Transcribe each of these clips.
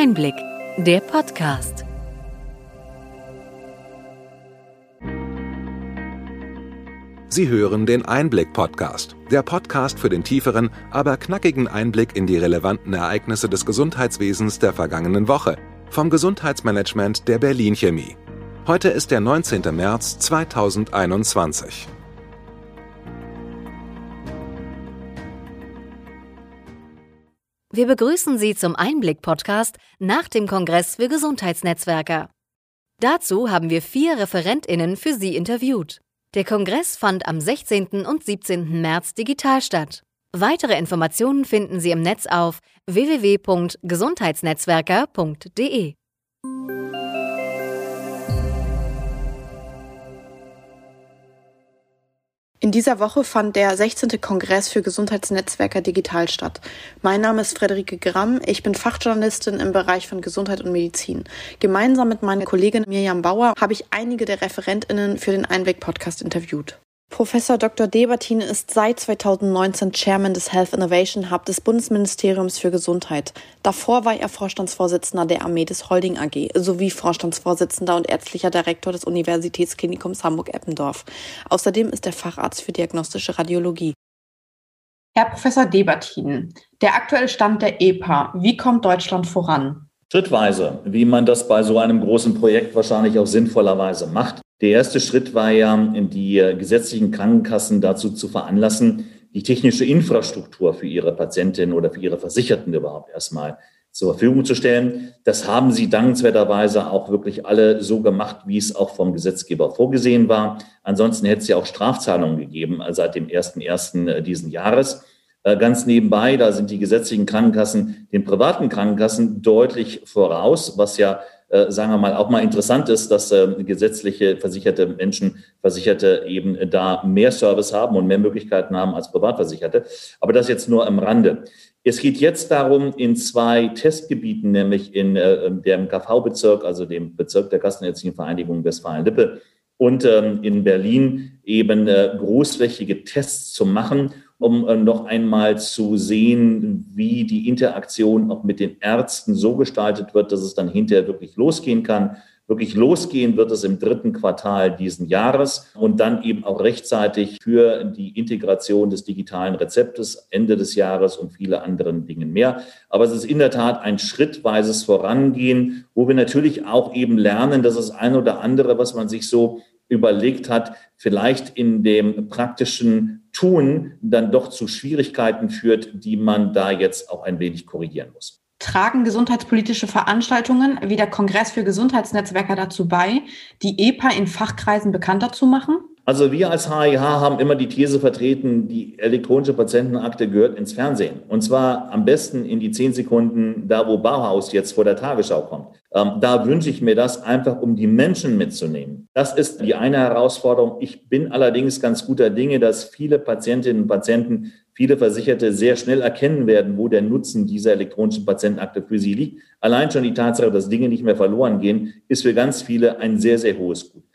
Einblick, der Podcast. Sie hören den Einblick-Podcast, der Podcast für den tieferen, aber knackigen Einblick in die relevanten Ereignisse des Gesundheitswesens der vergangenen Woche vom Gesundheitsmanagement der Berlin Chemie. Heute ist der 19. März 2021. Wir begrüßen Sie zum Einblick-Podcast nach dem Kongress für Gesundheitsnetzwerker. Dazu haben wir vier ReferentInnen für Sie interviewt. Der Kongress fand am 16. und 17. März digital statt. Weitere Informationen finden Sie im Netz auf www.gesundheitsnetzwerker.de. In dieser Woche fand der 16. Kongress für Gesundheitsnetzwerker digital statt. Mein Name ist Frederike Gramm. Ich bin Fachjournalistin im Bereich von Gesundheit und Medizin. Gemeinsam mit meiner Kollegin Mirjam Bauer habe ich einige der ReferentInnen für den Einblick-Podcast interviewt. Professor Dr. Debertin ist seit 2019 Chairman des Health Innovation Hub des Bundesministeriums für Gesundheit. Davor war er Vorstandsvorsitzender der Amedes Holding AG sowie Vorstandsvorsitzender und ärztlicher Direktor des Universitätsklinikums Hamburg-Eppendorf. Außerdem ist er Facharzt für diagnostische Radiologie. Herr Professor Debertin, der aktuelle Stand der EPA, wie kommt Deutschland voran? Schrittweise, wie man das bei so einem großen Projekt wahrscheinlich auch sinnvollerweise macht. Der erste Schritt war ja, die gesetzlichen Krankenkassen dazu zu veranlassen, die technische Infrastruktur für ihre Patientinnen oder für ihre Versicherten überhaupt erstmal zur Verfügung zu stellen. Das haben sie dankenswerterweise auch wirklich alle so gemacht, wie es auch vom Gesetzgeber vorgesehen war. Ansonsten hätte es ja auch Strafzahlungen gegeben also seit dem 1.1. diesen Jahres. Äh, ganz nebenbei, da sind die gesetzlichen Krankenkassen den privaten Krankenkassen deutlich voraus, was ja äh, sagen wir mal, auch mal interessant ist, dass äh, gesetzliche versicherte Menschen, Versicherte eben da mehr Service haben und mehr Möglichkeiten haben als Privatversicherte. Aber das jetzt nur am Rande. Es geht jetzt darum, in zwei Testgebieten, nämlich in äh, dem KV-Bezirk, also dem Bezirk der Kassenärztlichen Vereinigung Westfalen-Lippe und ähm, in Berlin eben äh, großflächige Tests zu machen um äh, noch einmal zu sehen, wie die Interaktion auch mit den Ärzten so gestaltet wird, dass es dann hinterher wirklich losgehen kann. Wirklich losgehen wird es im dritten Quartal diesen Jahres und dann eben auch rechtzeitig für die Integration des digitalen Rezeptes Ende des Jahres und viele anderen Dinge mehr. Aber es ist in der Tat ein schrittweises Vorangehen, wo wir natürlich auch eben lernen, dass das eine oder andere, was man sich so überlegt hat, vielleicht in dem praktischen Tun dann doch zu Schwierigkeiten führt, die man da jetzt auch ein wenig korrigieren muss. Tragen gesundheitspolitische Veranstaltungen wie der Kongress für Gesundheitsnetzwerker dazu bei, die EPA in Fachkreisen bekannter zu machen? Also wir als HIH haben immer die These vertreten, die elektronische Patientenakte gehört ins Fernsehen. Und zwar am besten in die zehn Sekunden, da wo Bauhaus jetzt vor der Tagesschau kommt. Ähm, da wünsche ich mir das einfach, um die Menschen mitzunehmen. Das ist die eine Herausforderung. Ich bin allerdings ganz guter Dinge, dass viele Patientinnen und Patienten, viele Versicherte sehr schnell erkennen werden, wo der Nutzen dieser elektronischen Patientenakte für sie liegt. Allein schon die Tatsache, dass Dinge nicht mehr verloren gehen, ist für ganz viele ein sehr, sehr hohes Gut.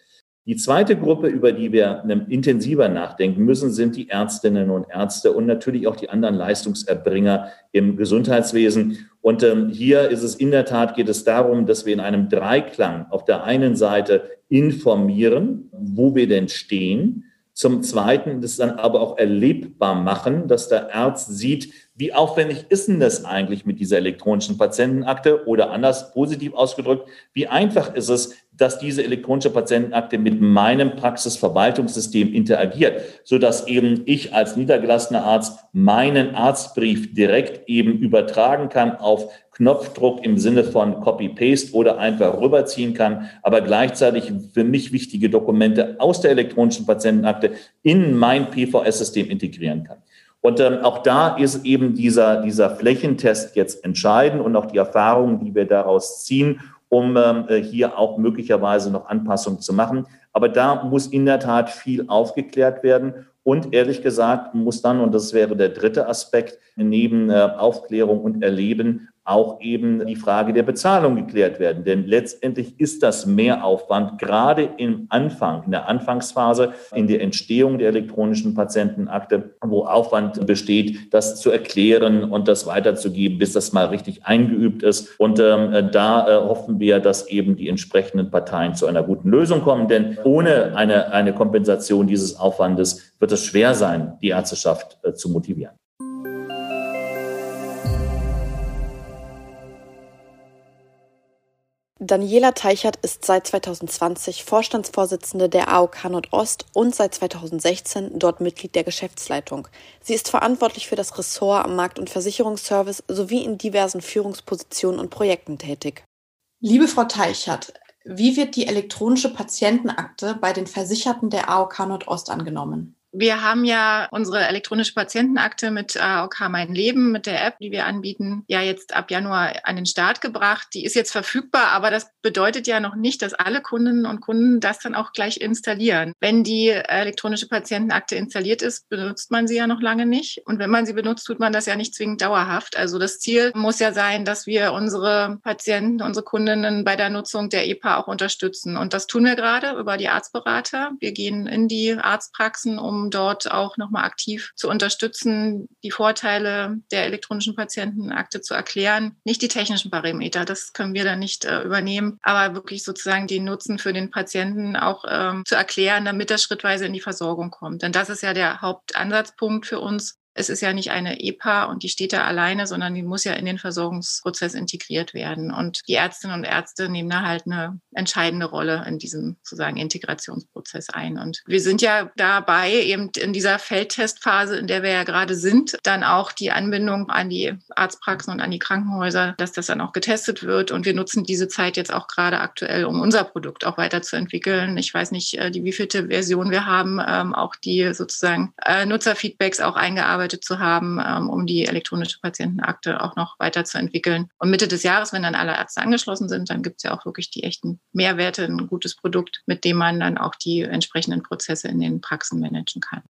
Die zweite Gruppe, über die wir intensiver nachdenken müssen, sind die Ärztinnen und Ärzte und natürlich auch die anderen Leistungserbringer im Gesundheitswesen. Und ähm, hier ist es in der Tat, geht es darum, dass wir in einem Dreiklang auf der einen Seite informieren, wo wir denn stehen. Zum Zweiten das dann aber auch erlebbar machen, dass der Arzt sieht, wie aufwendig ist denn das eigentlich mit dieser elektronischen Patientenakte? Oder anders positiv ausgedrückt, wie einfach ist es, dass diese elektronische Patientenakte mit meinem Praxisverwaltungssystem interagiert, so dass eben ich als niedergelassener Arzt meinen Arztbrief direkt eben übertragen kann auf Knopfdruck im Sinne von Copy-Paste oder einfach rüberziehen kann, aber gleichzeitig für mich wichtige Dokumente aus der elektronischen Patientenakte in mein PVS-System integrieren kann. Und ähm, auch da ist eben dieser, dieser Flächentest jetzt entscheidend und auch die Erfahrungen, die wir daraus ziehen, um ähm, äh, hier auch möglicherweise noch Anpassungen zu machen. Aber da muss in der Tat viel aufgeklärt werden. Und ehrlich gesagt muss dann, und das wäre der dritte Aspekt, neben äh, Aufklärung und Erleben auch eben die Frage der Bezahlung geklärt werden. Denn letztendlich ist das Mehraufwand gerade im Anfang, in der Anfangsphase, in der Entstehung der elektronischen Patientenakte, wo Aufwand besteht, das zu erklären und das weiterzugeben, bis das mal richtig eingeübt ist. Und ähm, da äh, hoffen wir, dass eben die entsprechenden Parteien zu einer guten Lösung kommen. Denn ohne eine, eine Kompensation dieses Aufwandes wird es schwer sein, die Ärzteschaft äh, zu motivieren. Daniela Teichert ist seit 2020 Vorstandsvorsitzende der AOK Nordost und seit 2016 dort Mitglied der Geschäftsleitung. Sie ist verantwortlich für das Ressort am Markt- und Versicherungsservice sowie in diversen Führungspositionen und Projekten tätig. Liebe Frau Teichert, wie wird die elektronische Patientenakte bei den Versicherten der AOK Nordost angenommen? Wir haben ja unsere elektronische Patientenakte mit AOK äh, Mein Leben, mit der App, die wir anbieten, ja jetzt ab Januar an den Start gebracht. Die ist jetzt verfügbar, aber das bedeutet ja noch nicht, dass alle Kundinnen und Kunden das dann auch gleich installieren. Wenn die elektronische Patientenakte installiert ist, benutzt man sie ja noch lange nicht. Und wenn man sie benutzt, tut man das ja nicht zwingend dauerhaft. Also das Ziel muss ja sein, dass wir unsere Patienten, unsere Kundinnen bei der Nutzung der EPA auch unterstützen. Und das tun wir gerade über die Arztberater. Wir gehen in die Arztpraxen, um dort auch nochmal aktiv zu unterstützen, die Vorteile der elektronischen Patientenakte zu erklären. Nicht die technischen Parameter, das können wir dann nicht äh, übernehmen, aber wirklich sozusagen den Nutzen für den Patienten auch ähm, zu erklären, damit er schrittweise in die Versorgung kommt. Denn das ist ja der Hauptansatzpunkt für uns, es ist ja nicht eine EPA und die steht da alleine, sondern die muss ja in den Versorgungsprozess integriert werden. Und die Ärztinnen und Ärzte nehmen da halt eine entscheidende Rolle in diesem sozusagen Integrationsprozess ein. Und wir sind ja dabei, eben in dieser Feldtestphase, in der wir ja gerade sind, dann auch die Anbindung an die Arztpraxen und an die Krankenhäuser, dass das dann auch getestet wird. Und wir nutzen diese Zeit jetzt auch gerade aktuell, um unser Produkt auch weiterzuentwickeln. Ich weiß nicht, äh, die wievielte Version wir haben, ähm, auch die sozusagen äh, Nutzerfeedbacks auch eingearbeitet gearbeitet zu haben, ähm, um die elektronische Patientenakte auch noch weiterzuentwickeln. Und Mitte des Jahres, wenn dann alle Ärzte angeschlossen sind, dann gibt es ja auch wirklich die echten Mehrwerte, ein gutes Produkt, mit dem man dann auch die entsprechenden Prozesse in den Praxen managen kann.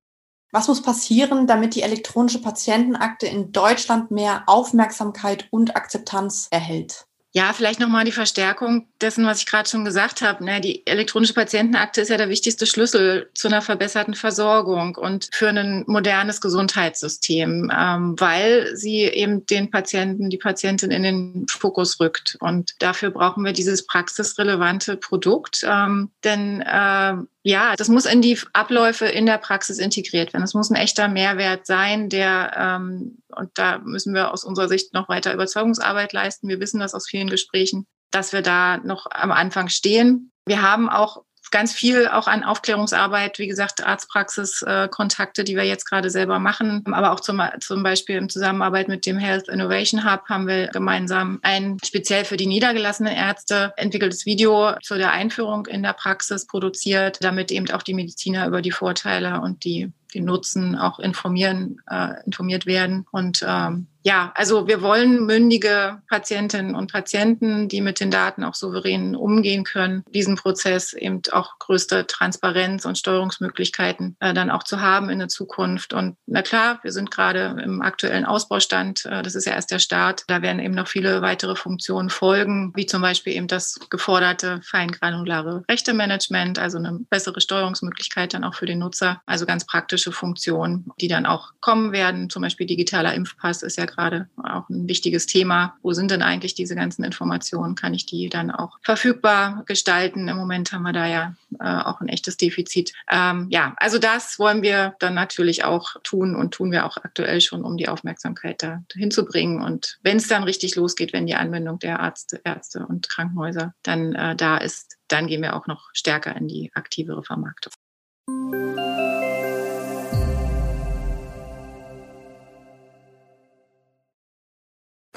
Was muss passieren, damit die elektronische Patientenakte in Deutschland mehr Aufmerksamkeit und Akzeptanz erhält? Ja, vielleicht nochmal die Verstärkung dessen, was ich gerade schon gesagt habe. Ne, die elektronische Patientenakte ist ja der wichtigste Schlüssel zu einer verbesserten Versorgung und für ein modernes Gesundheitssystem, ähm, weil sie eben den Patienten, die Patientin in den Fokus rückt. Und dafür brauchen wir dieses praxisrelevante Produkt. Ähm, denn äh, ja, das muss in die Abläufe in der Praxis integriert werden. Es muss ein echter Mehrwert sein, der, ähm, und da müssen wir aus unserer Sicht noch weiter Überzeugungsarbeit leisten. Wir wissen das aus vielen Gesprächen, dass wir da noch am Anfang stehen. Wir haben auch ganz viel auch an Aufklärungsarbeit, wie gesagt, Arztpraxis-Kontakte, äh, die wir jetzt gerade selber machen. Aber auch zum, zum Beispiel in Zusammenarbeit mit dem Health Innovation Hub haben wir gemeinsam ein speziell für die niedergelassenen Ärzte entwickeltes Video zu der Einführung in der Praxis produziert, damit eben auch die Mediziner über die Vorteile und die den Nutzen auch informieren, äh, informiert werden. Und ähm, ja, also wir wollen mündige Patientinnen und Patienten, die mit den Daten auch souverän umgehen können, diesen Prozess eben auch größte Transparenz und Steuerungsmöglichkeiten äh, dann auch zu haben in der Zukunft. Und na klar, wir sind gerade im aktuellen Ausbaustand. Äh, das ist ja erst der Start. Da werden eben noch viele weitere Funktionen folgen, wie zum Beispiel eben das geforderte feingranulare Rechtemanagement, also eine bessere Steuerungsmöglichkeit dann auch für den Nutzer. Also ganz praktische Funktionen, die dann auch kommen werden. Zum Beispiel digitaler Impfpass ist ja gerade auch ein wichtiges Thema. Wo sind denn eigentlich diese ganzen Informationen? Kann ich die dann auch verfügbar gestalten? Im Moment haben wir da ja äh, auch ein echtes Defizit. Ähm, ja, also das wollen wir dann natürlich auch tun und tun wir auch aktuell schon, um die Aufmerksamkeit da hinzubringen. Und wenn es dann richtig losgeht, wenn die Anwendung der Ärzte, Ärzte und Krankenhäuser dann äh, da ist, dann gehen wir auch noch stärker in die aktivere Vermarktung.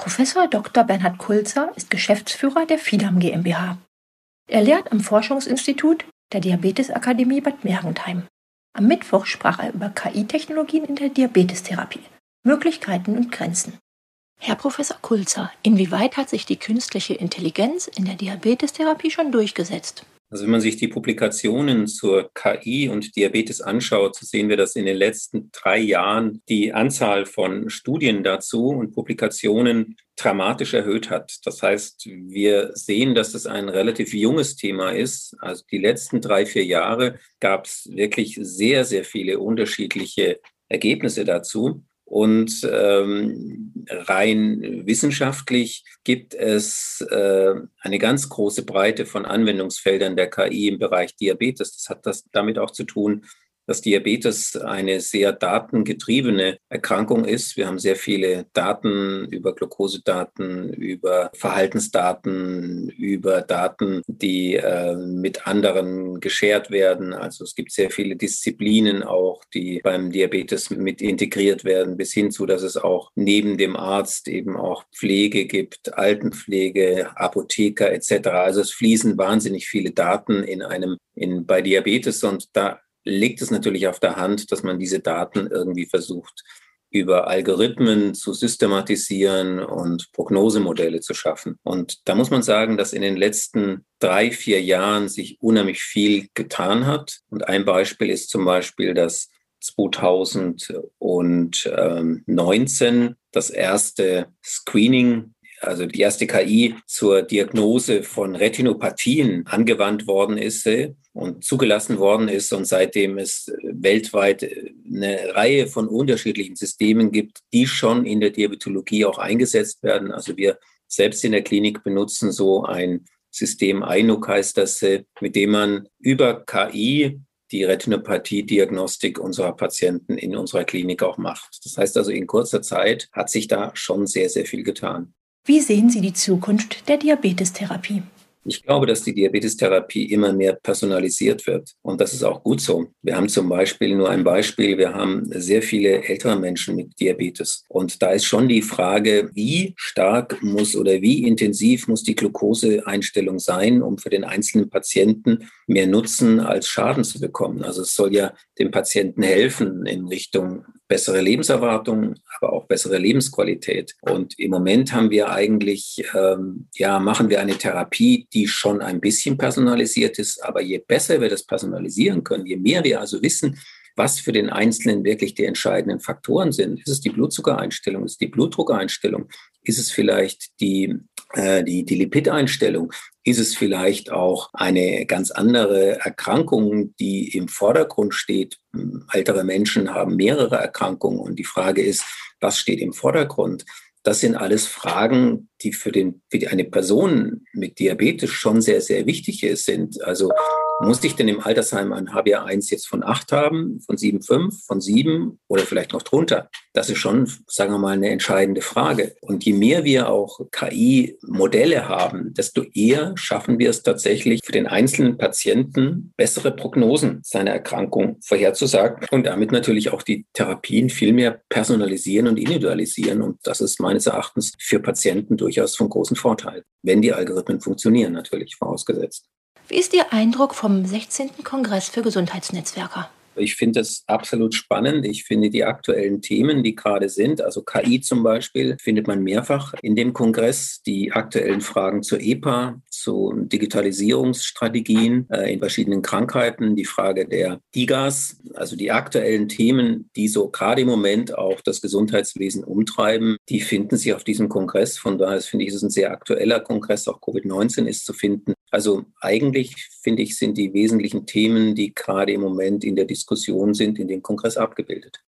Professor Dr. Bernhard Kulzer ist Geschäftsführer der FIDAM GmbH. Er lehrt am Forschungsinstitut der Diabetesakademie Bad Mergentheim. Am Mittwoch sprach er über KI-Technologien in der Diabetestherapie, Möglichkeiten und Grenzen. Herr Professor Kulzer, inwieweit hat sich die künstliche Intelligenz in der Diabetestherapie schon durchgesetzt? Also wenn man sich die Publikationen zur KI und Diabetes anschaut, so sehen wir, dass in den letzten drei Jahren die Anzahl von Studien dazu und Publikationen dramatisch erhöht hat. Das heißt, wir sehen, dass es ein relativ junges Thema ist. Also die letzten drei, vier Jahre gab es wirklich sehr, sehr viele unterschiedliche Ergebnisse dazu. Und ähm, rein wissenschaftlich gibt es äh, eine ganz große Breite von Anwendungsfeldern der KI im Bereich Diabetes. Das hat das damit auch zu tun, dass Diabetes eine sehr datengetriebene Erkrankung ist. Wir haben sehr viele Daten über Glukosedaten, über Verhaltensdaten, über Daten, die äh, mit anderen geshared werden. Also es gibt sehr viele Disziplinen auch, die beim Diabetes mit integriert werden, bis hin zu, dass es auch neben dem Arzt eben auch Pflege gibt, Altenpflege, Apotheker etc. Also es fließen wahnsinnig viele Daten in einem in, bei Diabetes und da liegt es natürlich auf der Hand, dass man diese Daten irgendwie versucht, über Algorithmen zu systematisieren und Prognosemodelle zu schaffen. Und da muss man sagen, dass in den letzten drei, vier Jahren sich unheimlich viel getan hat. Und ein Beispiel ist zum Beispiel, dass 2019 das erste Screening also die erste KI zur Diagnose von Retinopathien angewandt worden ist und zugelassen worden ist und seitdem es weltweit eine Reihe von unterschiedlichen Systemen gibt, die schon in der Diabetologie auch eingesetzt werden. Also wir selbst in der Klinik benutzen so ein System INUC heißt das, äh, mit dem man über KI die Retinopathie-Diagnostik unserer Patienten in unserer Klinik auch macht. Das heißt also, in kurzer Zeit hat sich da schon sehr, sehr viel getan. Wie sehen Sie die Zukunft der Diabetestherapie? Ich glaube, dass die Diabetestherapie immer mehr personalisiert wird. Und das ist auch gut so. Wir haben zum Beispiel nur ein Beispiel. Wir haben sehr viele ältere Menschen mit Diabetes. Und da ist schon die Frage, wie stark muss oder wie intensiv muss die Glukoseeinstellung sein, um für den einzelnen Patienten mehr Nutzen als Schaden zu bekommen. Also es soll ja dem Patienten helfen in Richtung bessere Lebenserwartung, aber auch bessere Lebensqualität. Und im Moment haben wir eigentlich, ähm, ja, machen wir eine Therapie, die schon ein bisschen personalisiert ist. Aber je besser wir das personalisieren können, je mehr wir also wissen, was für den Einzelnen wirklich die entscheidenden Faktoren sind. Ist es die Blutzuckereinstellung? Ist es die Blutdruckeinstellung? Ist es vielleicht die, äh, die, die Lipideinstellung? Ist es vielleicht auch eine ganz andere Erkrankung, die im Vordergrund steht? Ältere Menschen haben mehrere Erkrankungen und die Frage ist, was steht im Vordergrund? Das sind alles Fragen, die für, den, für eine Person mit Diabetes schon sehr, sehr wichtig sind. Also muss ich denn im Altersheim ein HbA1 jetzt von 8 haben, von 7,5, von 7 oder vielleicht noch drunter? Das ist schon, sagen wir mal, eine entscheidende Frage. Und je mehr wir auch KI-Modelle haben, desto eher schaffen wir es tatsächlich für den einzelnen Patienten bessere Prognosen seiner Erkrankung vorherzusagen und damit natürlich auch die Therapien viel mehr personalisieren und individualisieren. Und das ist meines Erachtens für Patienten durchaus von großem Vorteil, wenn die Algorithmen funktionieren, natürlich vorausgesetzt. Wie ist Ihr Eindruck vom 16. Kongress für Gesundheitsnetzwerker? Ich finde das absolut spannend. Ich finde die aktuellen Themen, die gerade sind, also KI zum Beispiel, findet man mehrfach in dem Kongress. Die aktuellen Fragen zur EPA, zu Digitalisierungsstrategien äh, in verschiedenen Krankheiten, die Frage der DIGAs, also die aktuellen Themen, die so gerade im Moment auch das Gesundheitswesen umtreiben, die finden sich auf diesem Kongress. Von daher finde ich, es ist ein sehr aktueller Kongress. Auch Covid-19 ist zu finden. Also eigentlich finde ich, sind die wesentlichen Themen, die gerade im Moment in der Diskussion sind, in dem Kongress abgebildet.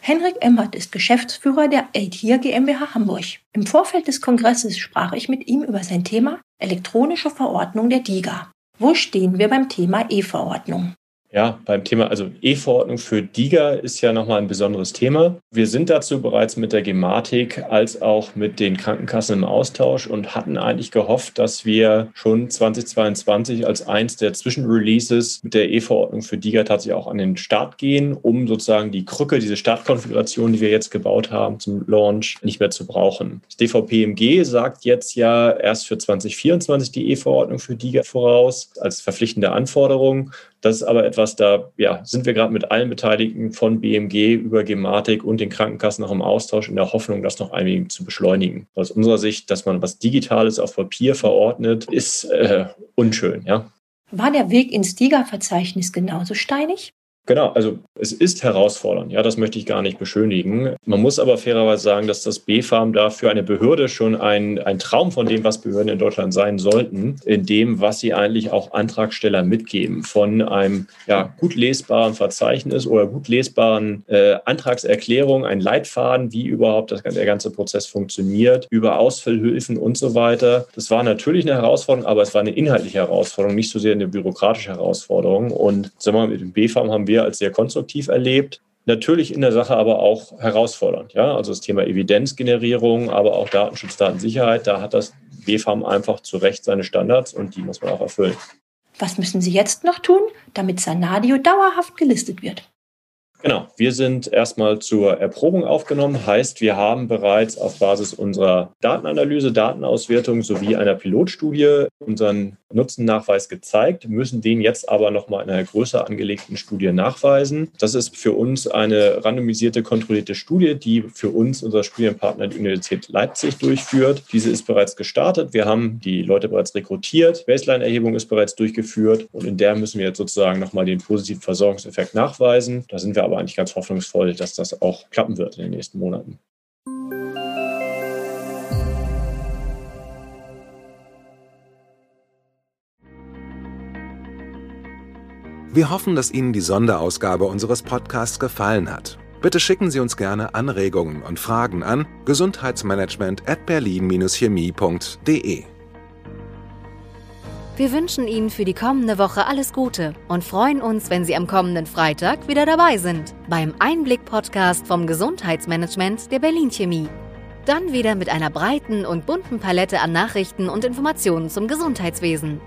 Henrik Emmert ist Geschäftsführer der AITIR GmbH Hamburg. Im Vorfeld des Kongresses sprach ich mit ihm über sein Thema elektronische Verordnung der DIGA. Wo stehen wir beim Thema E-Verordnung? Ja, beim Thema, also E-Verordnung für DIGA ist ja nochmal ein besonderes Thema. Wir sind dazu bereits mit der Gematik als auch mit den Krankenkassen im Austausch und hatten eigentlich gehofft, dass wir schon 2022 als eins der Zwischenreleases mit der E-Verordnung für DIGA tatsächlich auch an den Start gehen, um sozusagen die Krücke, diese Startkonfiguration, die wir jetzt gebaut haben zum Launch, nicht mehr zu brauchen. Das DVPMG sagt jetzt ja erst für 2024 die E-Verordnung für DIGA voraus als verpflichtende Anforderung. Das ist aber etwas, da ja, sind wir gerade mit allen Beteiligten von BMG über Gematik und den Krankenkassen noch im Austausch in der Hoffnung, das noch ein zu beschleunigen. Aus unserer Sicht, dass man was Digitales auf Papier verordnet, ist äh, unschön. Ja? War der Weg ins DIGA-Verzeichnis genauso steinig? Genau, also es ist herausfordernd, ja, das möchte ich gar nicht beschönigen. Man muss aber fairerweise sagen, dass das B-Farm da für eine Behörde schon ein, ein Traum von dem, was Behörden in Deutschland sein sollten, in dem, was sie eigentlich auch Antragsteller mitgeben, von einem ja, gut lesbaren Verzeichnis oder gut lesbaren äh, Antragserklärung, ein Leitfaden, wie überhaupt das, der ganze Prozess funktioniert, über Ausfüllhilfen und so weiter. Das war natürlich eine Herausforderung, aber es war eine inhaltliche Herausforderung, nicht so sehr eine bürokratische Herausforderung. Und sagen wir mal, mit dem B-Farm haben wir wir als sehr konstruktiv erlebt. Natürlich in der Sache aber auch herausfordernd. Ja? Also das Thema Evidenzgenerierung, aber auch Datenschutz, Datensicherheit, da hat das BFAM einfach zu Recht seine Standards und die muss man auch erfüllen. Was müssen Sie jetzt noch tun, damit Sanadio dauerhaft gelistet wird? Genau, wir sind erstmal zur Erprobung aufgenommen, heißt, wir haben bereits auf Basis unserer Datenanalyse, Datenauswertung sowie einer Pilotstudie unseren Nutzennachweis gezeigt, müssen den jetzt aber nochmal in einer größer angelegten Studie nachweisen. Das ist für uns eine randomisierte, kontrollierte Studie, die für uns unser Studienpartner die Universität Leipzig durchführt. Diese ist bereits gestartet. Wir haben die Leute bereits rekrutiert. Baseline-Erhebung ist bereits durchgeführt und in der müssen wir jetzt sozusagen nochmal den positiven Versorgungseffekt nachweisen. Da sind wir aber eigentlich ganz hoffnungsvoll, dass das auch klappen wird in den nächsten Monaten. Wir hoffen, dass Ihnen die Sonderausgabe unseres Podcasts gefallen hat. Bitte schicken Sie uns gerne Anregungen und Fragen an gesundheitsmanagement at berlin-chemie.de. Wir wünschen Ihnen für die kommende Woche alles Gute und freuen uns, wenn Sie am kommenden Freitag wieder dabei sind beim Einblick-Podcast vom Gesundheitsmanagement der Berlin Chemie. Dann wieder mit einer breiten und bunten Palette an Nachrichten und Informationen zum Gesundheitswesen.